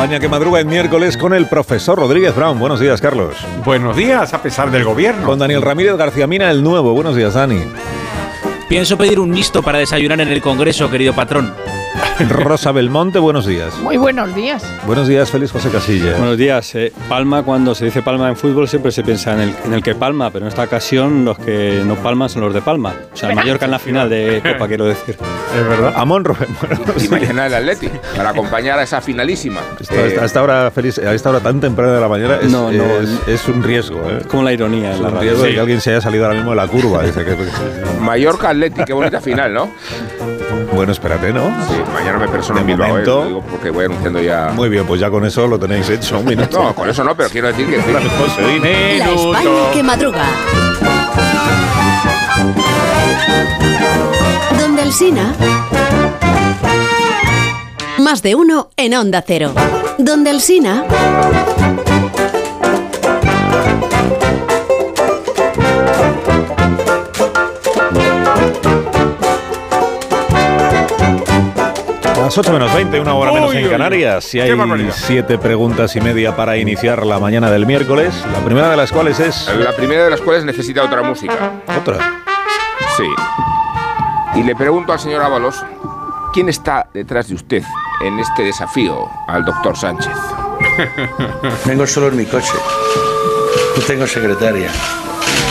España que madruga en miércoles con el profesor Rodríguez Brown. Buenos días, Carlos. Buenos días, a pesar del gobierno. Con Daniel Ramírez García Mina, el nuevo. Buenos días, Dani. Pienso pedir un mixto para desayunar en el Congreso, querido patrón. Rosa Belmonte, buenos días. Muy buenos días. Buenos días, Félix José Casilla. Buenos días. Eh, palma, cuando se dice palma en fútbol, siempre se piensa en el, en el que palma, pero en esta ocasión los que no palman son los de Palma. O sea, el Mallorca en la final de Copa, quiero decir. Es verdad. Amón Rubén. Y mañana el Atleti, para acompañar a esa finalísima. Esto, a esta hora, Félix, a esta hora tan temprana de la mañana es, No, no, es, es un riesgo. ¿eh? Es como la ironía Es en la un radio. riesgo de que alguien se haya salido ahora mismo de la curva. Dice que, Mallorca Atleti, qué bonita final, ¿no? bueno, espérate, ¿no? Sí, mañana me persono De en Bilbao, ¿eh? momento- Lo digo porque voy anunciando ya. Muy bien, pues ya con eso lo tenéis hecho. Un minuto. No, con eso no, pero quiero decir que. José, dime. La España que madruga. Donde el Sina. Más de uno en Onda Cero. Donde el Sina. Las 8 menos 20, una hora menos en. Canarias. Y Qué hay siete preguntas y media para iniciar la mañana del miércoles. La primera de las cuales es. La primera de las cuales necesita otra música. Otra. Sí. Y le pregunto al señor Ábalos, ¿quién está detrás de usted en este desafío al doctor Sánchez? Vengo solo en mi coche. No tengo secretaria.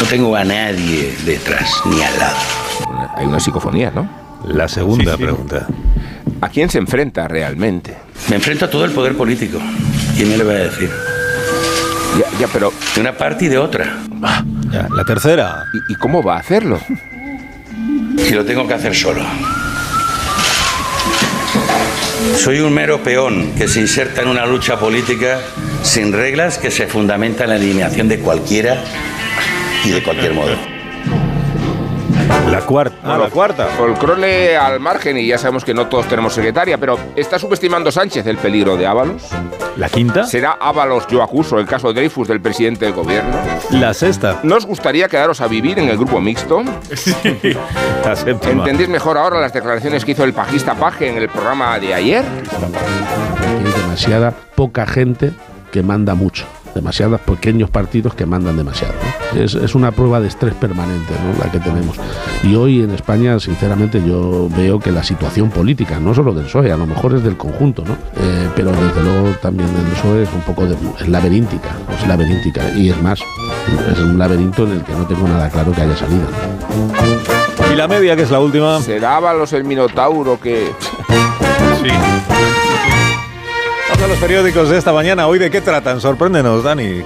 No tengo a nadie detrás ni al lado. Hay una psicofonía, ¿no? La segunda Sí, sí. pregunta. ¿A quién se enfrenta realmente? Me enfrento a todo el poder político. ¿Quién me lo va a decir? Ya, ya, pero De una parte y de otra. Ya, la tercera. ¿y, y cómo va a hacerlo? Y lo tengo que hacer solo. Soy un mero peón que se inserta en una lucha política sin reglas que se fundamenta en la eliminación de cualquiera y de cualquier modo. La cuarta. Ah, la cuarta. Folcrole al margen y ya sabemos que no todos tenemos secretaria, pero ¿está subestimando Sánchez el peligro de Ábalos? La quinta. ¿Será Ábalos yo acuso el caso Dreyfus del presidente del gobierno? La sexta. ¿No os gustaría quedaros a vivir en el grupo mixto? La séptima. ¿Entendéis mejor ahora las declaraciones que hizo el pajista Paje en el programa de ayer? Hay demasiada poca gente que manda mucho. Demasiados pequeños partidos que mandan demasiado. ¿no? Es, es una prueba de estrés permanente ¿no? la que tenemos. Y hoy en España, sinceramente, yo veo que la situación política, no solo del PSOE, a lo mejor es del conjunto, ¿no? Eh, pero desde luego también del PSOE es un poco de, es laberíntica, es laberíntica. Y es más, es un laberinto en el que no tengo nada claro que haya salida. ¿no? Y la media, que es la última. ¿Será Ábalos el minotauro que... Vamos a los periódicos de esta mañana. ¿Hoy de qué tratan? Sorpréndenos, Dani.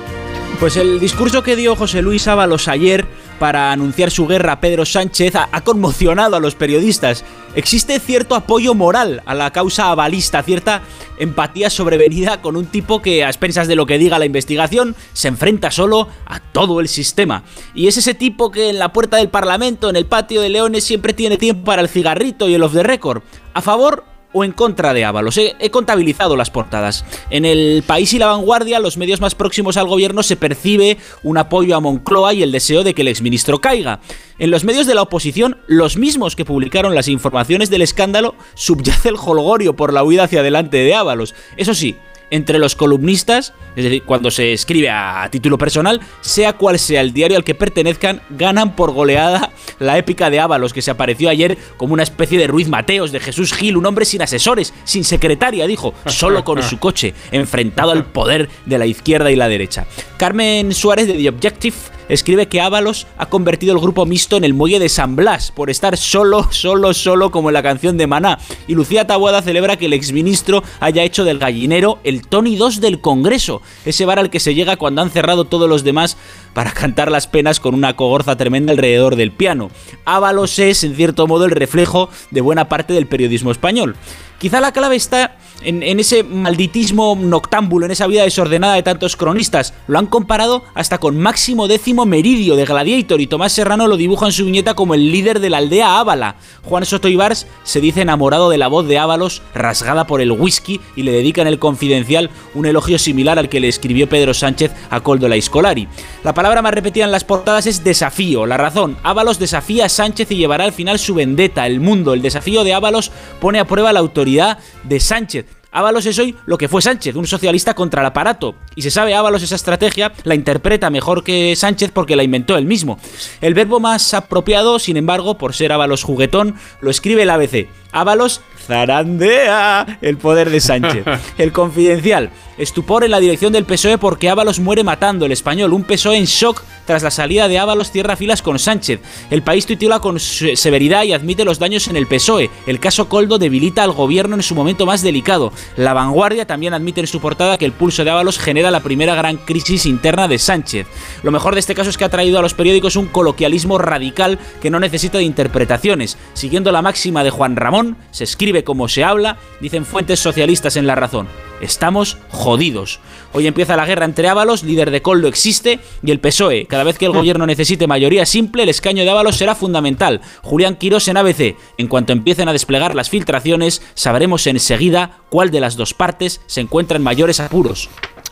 Pues el discurso que dio José Luis Ábalos ayer para anunciar su guerra a Pedro Sánchez ha, conmocionado a los periodistas. Existe cierto apoyo moral a la causa avalista, cierta empatía sobrevenida con un tipo que, a expensas de lo que diga la investigación, se enfrenta solo a todo el sistema. Y es ese tipo que en la puerta del Parlamento, en el patio de Leones, siempre tiene tiempo para el cigarrito y el off the record. A favor o en contra de Ábalos. He, contabilizado las portadas. En el País y la Vanguardia, los medios más próximos al gobierno, se percibe un apoyo a Moncloa y el deseo de que el exministro caiga. En los medios de la oposición, los mismos que publicaron las informaciones del escándalo, subyace el holgorio por la huida hacia adelante de Ábalos. Eso sí, entre los columnistas, es decir, cuando se escribe a título personal, sea cual sea el diario al que pertenezcan, ganan por goleada la épica de Ábalos, que se apareció ayer como una especie de Ruiz Mateos, de Jesús Gil, un hombre sin asesores, sin secretaria, dijo, solo con su coche, enfrentado al poder de la izquierda y la derecha. Carmen Suárez de The Objective escribe que Ábalos ha convertido el grupo mixto en el muelle de San Blas por estar solo, solo, solo como en la canción de Maná. Y Lucía Tabuada celebra que el exministro haya hecho del gallinero el Tony 2 del Congreso, ese bar al que se llega cuando han cerrado todos los demás para cantar las penas con una cogorza tremenda alrededor del piano. Ábalos es, en cierto modo, el reflejo de buena parte del periodismo español. Quizá la clave está en, ese malditismo noctámbulo, en esa vida desordenada de tantos cronistas. Lo han comparado hasta con Máximo Décimo Meridio de Gladiator y Tomás Serrano lo dibuja en su viñeta como el líder de la aldea Ábala. Juan Soto Ibars se dice enamorado de la voz de Ábalos rasgada por el whisky y le dedica en el confidencial un elogio similar al que le escribió Pedro Sánchez a Coldo la Iscolari. La palabra más repetida en las portadas es desafío. La razón, Ábalos desafía a Sánchez y llevará al final su vendetta. El mundo, el desafío de Ábalos pone a prueba la autoridad de Sánchez. Ábalos es hoy lo que fue Sánchez, un socialista contra el aparato. Y se sabe, Ábalos esa estrategia la interpreta mejor que Sánchez porque la inventó él mismo. El verbo más apropiado, sin embargo, por ser Ábalos juguetón, lo escribe el ABC. Ábalos zarandea el poder de Sánchez. El confidencial. Estupor en la dirección del PSOE porque Ábalos muere matando el español. Un PSOE en shock tras la salida de Ábalos tierra filas con Sánchez. El país titula con severidad y admite los daños en el PSOE. El caso Coldo debilita al gobierno en su momento más delicado. La vanguardia también admite en su portada que el pulso de Ábalos genera la primera gran crisis interna de Sánchez. Lo mejor de este caso es que ha traído a los periódicos un coloquialismo radical que no necesita de interpretaciones. Siguiendo la máxima de Juan Ramón, se escribe como se habla, dicen fuentes socialistas en La Razón. Estamos jodidos. Hoy empieza la guerra entre Ábalos, líder de Coldo existe, y el PSOE. Cada vez que el gobierno necesite mayoría simple, el escaño de Ábalos será fundamental. Julián Quirós en ABC. En cuanto empiecen a desplegar las filtraciones, sabremos enseguida cuál de las dos partes se encuentra en mayores apuros.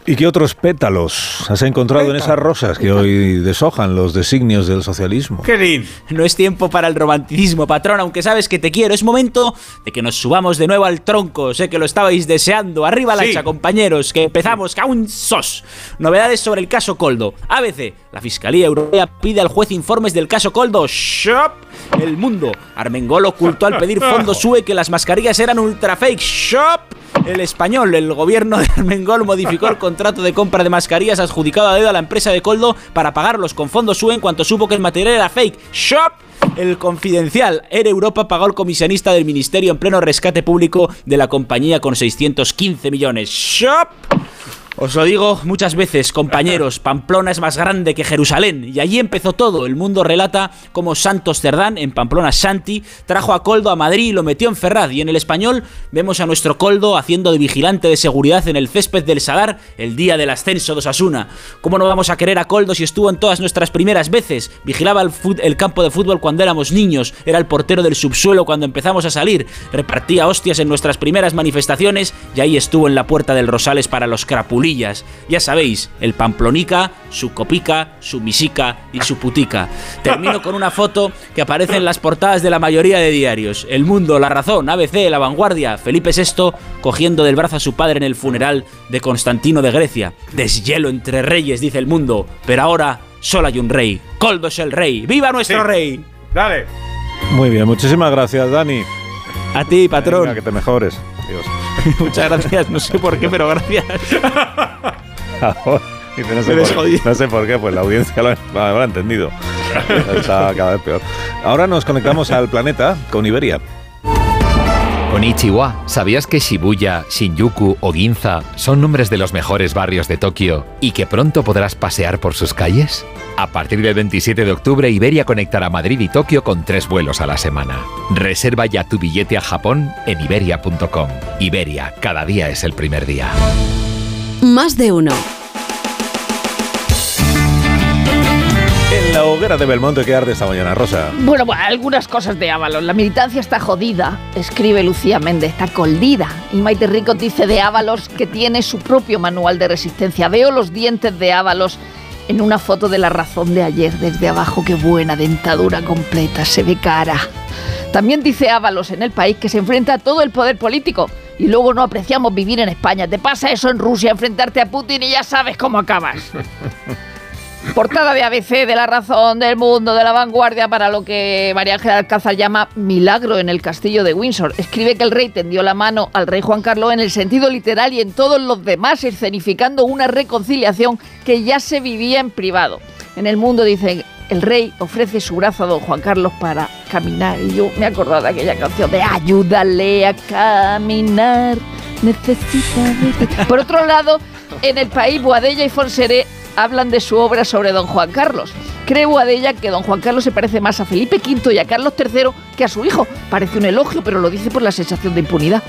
¿Y qué otros pétalos has encontrado en esas rosas que hoy deshojan los designios del socialismo? ¡Qué No es tiempo para el romanticismo, patrón, aunque sabes que te quiero. Es momento de que nos subamos de nuevo al tronco. Sé que lo estabais deseando. Arriba la hacha, compañeros, que empezamos. ¡Caun sos! Novedades sobre el caso Coldo. ABC, la Fiscalía Europea pide al juez informes del caso Coldo. ¡Shop! El mundo. Armengol ocultó al pedir fondos SUE que las mascarillas eran ultra fake. ¡Shop! El español, el gobierno de Armengol modificó el contrato de compra de mascarillas adjudicado a dedo a la empresa de Coldo para pagarlos con fondos SUE en cuanto supo que el material era fake. ¡Shop! El confidencial Air Europa pagó al comisionista del ministerio en pleno rescate público de la compañía con 615 millones. ¡Shop! Os lo digo muchas veces, compañeros, Pamplona es más grande que Jerusalén, y allí empezó todo. El mundo relata cómo Santos Cerdán, en Pamplona Santi, trajo a Coldo a Madrid y lo metió en Ferraz. Y en el español vemos a nuestro Coldo haciendo de vigilante de seguridad en el césped del Sadar el día del ascenso de Osasuna. ¿Cómo no vamos a querer a Coldo si estuvo en todas nuestras primeras veces? Vigilaba el, el campo de fútbol cuando éramos niños, era el portero del subsuelo cuando empezamos a salir, repartía hostias en nuestras primeras manifestaciones y ahí estuvo en la puerta del Rosales para los crapulitos ya sabéis, el Pamplonica, su copica, su misica y su putica. Termino con una foto que aparece en las portadas de la mayoría de diarios. El Mundo, La Razón, ABC, La Vanguardia, Felipe VI cogiendo del brazo a su padre en el funeral de Constantino de Grecia. Deshielo entre reyes, dice el Mundo, pero ahora solo hay un rey. Coldo es el rey. ¡Viva nuestro rey! Dale. Muy bien, muchísimas gracias, Dani. A ti, patrón. que te mejores. Muchas gracias, no sé por qué, pero gracias. no, sé por, qué, pues la audiencia lo, habrá entendido. Está cada vez peor. Ahora nos conectamos al planeta con Iberia. Konnichiwa, ¿sabías que Shibuya, Shinjuku o Ginza son nombres de los mejores barrios de Tokio y que pronto podrás pasear por sus calles? A partir del 27 de octubre, Iberia conectará Madrid y Tokio con tres vuelos a la semana. Reserva ya tu billete a Japón en iberia.com. Iberia, cada día es el primer día. Más de uno. La hoguera de Belmonte que arde esta mañana, Rosa? Bueno, bueno, algunas cosas de Ábalos. La militancia está jodida, escribe Lucía Méndez, está coldida. Y Maite Rico dice de Ábalos que tiene su propio manual de resistencia. Veo los dientes de Ábalos en una foto de la razón de ayer, desde abajo, qué buena dentadura completa, se ve cara. También dice Ábalos en el país que se enfrenta a todo el poder político y luego no apreciamos vivir en España. Te pasa eso en Rusia, enfrentarte a Putin y ya sabes cómo acabas. Portada de ABC, de La Razón, del Mundo, de La Vanguardia, para lo que María Ángela Alcázar llama milagro en el castillo de Windsor. Escribe que el rey tendió la mano al rey Juan Carlos en el sentido literal y en todos los demás, escenificando una reconciliación que ya se vivía en privado. En el mundo dicen, el rey ofrece su brazo a don Juan Carlos para caminar. Y yo me he acordado de aquella canción de Ayúdale a caminar, necesita de ti". Por otro lado, en el país, Boadella y Fonseré hablan de su obra sobre don Juan Carlos. Cree Boadella que don Juan Carlos se parece más a Felipe V y a Carlos III que a su hijo. Parece un elogio, pero lo dice por la sensación de impunidad.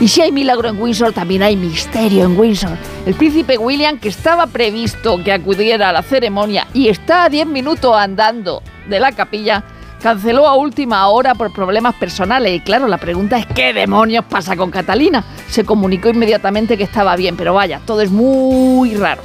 Y si hay milagro en Windsor, también hay misterio en Windsor. El príncipe William, que estaba previsto que acudiera a la ceremonia y está a 10 minutos andando de la capilla, canceló a última hora por problemas personales. Y claro, la pregunta es ¿qué demonios pasa con Catalina? Se comunicó inmediatamente que estaba bien, pero vaya, todo es muy raro.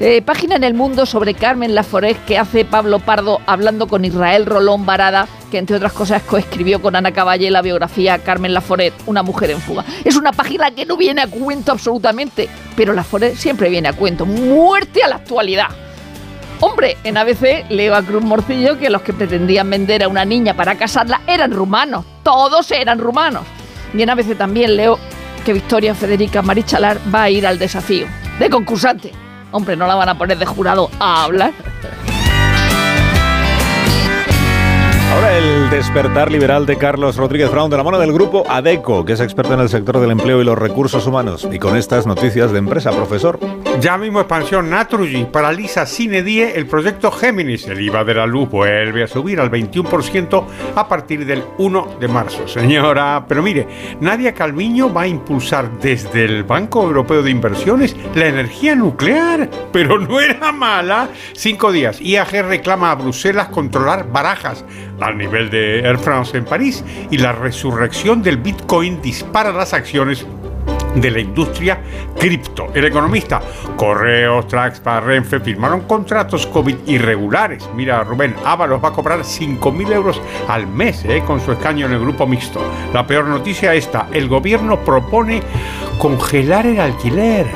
Eh, página en el mundo sobre Carmen Laforet que hace Pablo Pardo hablando con Israel Rolón Barada, que entre otras cosas coescribió con Ana Caballé la biografía Carmen Laforet, una mujer en fuga. Es una página que no viene a cuento absolutamente, pero Laforet siempre viene a cuento. Muerte a la actualidad. Hombre, en ABC leo a Cruz Morcillo que los que pretendían vender a una niña para casarla eran rumanos. Todos eran rumanos. Y en ABC también leo que Victoria Federica Marichalar va a ir al desafío de concursante. Hombre, no la van a poner de jurado a hablar. Ahora el despertar liberal de Carlos Rodríguez Brown de la mano del grupo ADECO, que es experto en el sector del empleo y los recursos humanos. Y con estas noticias de empresa, profesor. Ya mismo expansión Naturgy paraliza sine die el proyecto Géminis. El IVA de la luz vuelve a subir al 21% a partir del 1 de marzo. Señora, pero mire, Nadia Calviño va a impulsar desde el Banco Europeo de Inversiones la energía nuclear. Pero no era mala. Cinco días. IAG reclama a Bruselas controlar barajas al nivel de Air France en París y la resurrección del Bitcoin dispara las acciones de la industria cripto. El economista, Correos, Traxpa, Renfe firmaron contratos COVID irregulares. Mira, Rubén Ábalos va a cobrar 5.000 euros al mes eh, con su escaño en el grupo mixto. La peor noticia esta, el gobierno propone congelar el alquiler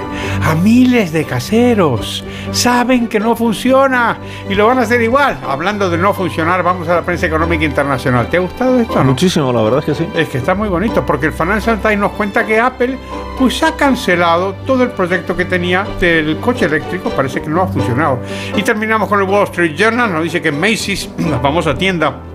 a miles de caseros. Saben que no funciona y lo van a hacer igual. Hablando de no funcionar, vamos a la prensa económica internacional. ¿Te ha gustado esto? No? Muchísimo, la verdad es que sí. Es que está muy bonito porque el Financial Times nos cuenta que Apple pues ha cancelado todo el proyecto que tenía del coche eléctrico, parece que no ha funcionado. Y terminamos con el Wall Street Journal, nos dice que Macy's, la famosa tienda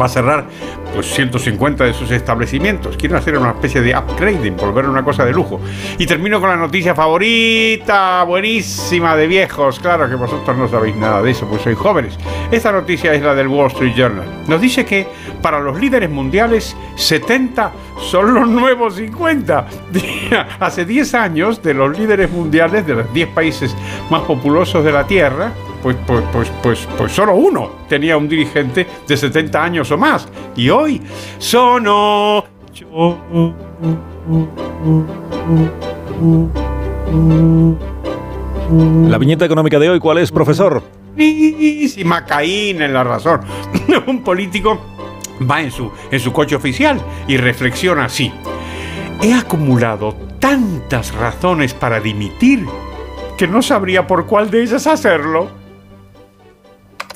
va a cerrar pues 150 de sus establecimientos. Quieren hacer una especie de upgrading, volver una cosa de lujo. Y termino con la noticia favorita, buenísima de viejos. Claro que vosotros no sabéis nada de eso, pues sois jóvenes. Esta noticia es la del Wall Street Journal. Nos dice que para los líderes mundiales, 70 son los nuevos 50. Hace 10 años, de los líderes mundiales, de los 10 países más populosos de la Tierra, pues, pues, pues, pues, pues solo uno tenía un dirigente de 70 años o más. Y hoy son ocho. La viñeta económica de hoy, ¿cuál es, profesor? Y Macaín en la razón. un político va en su, en su coche oficial y reflexiona así. He acumulado tantas razones para dimitir que no sabría por cuál de ellas hacerlo.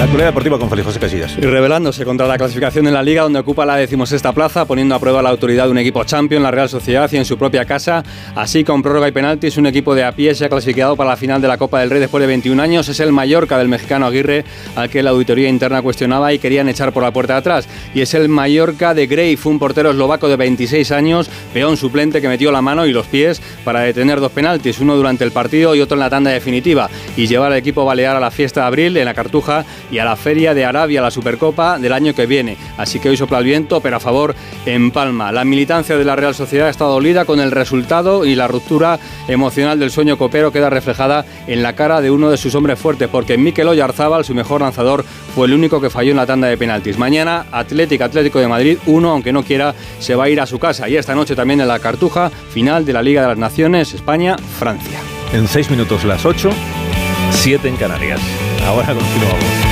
La actualidad deportiva con Felipe José Casillas. Y rebelándose contra la clasificación en la Liga, donde ocupa la decimosexta plaza, poniendo a prueba la autoridad de un equipo champion, la Real Sociedad, y en su propia casa. Así, con prórroga y penaltis, un equipo de a pie se ha clasificado para la final de la Copa del Rey después de 21 años. Es el Mallorca del mexicano Aguirre, al que la auditoría interna cuestionaba y querían echar por la puerta de atrás. Y es el Mallorca de Grey, fue un portero eslovaco de 26 años, peón suplente que metió la mano y los pies para detener dos penaltis, uno durante el partido y otro en la tanda definitiva, y llevar al equipo balear a la fiesta de abril en la Cartuja y a la feria de Arabia, la Supercopa del año que viene. Así que hoy sopla el viento, pero a favor en Palma. La militancia de la Real Sociedad está dolida con el resultado y la ruptura emocional del sueño copero queda reflejada en la cara de uno de sus hombres fuertes, porque Mikel Oyarzábal, su mejor lanzador, fue el único que falló en la tanda de penaltis. Mañana, Atlético Atlético de Madrid, uno, aunque no quiera, se va a ir a su casa. Y esta noche también en la Cartuja, final de la Liga de las Naciones, España-Francia. En seis minutos las 8, 7 en Canarias. Ahora continuamos.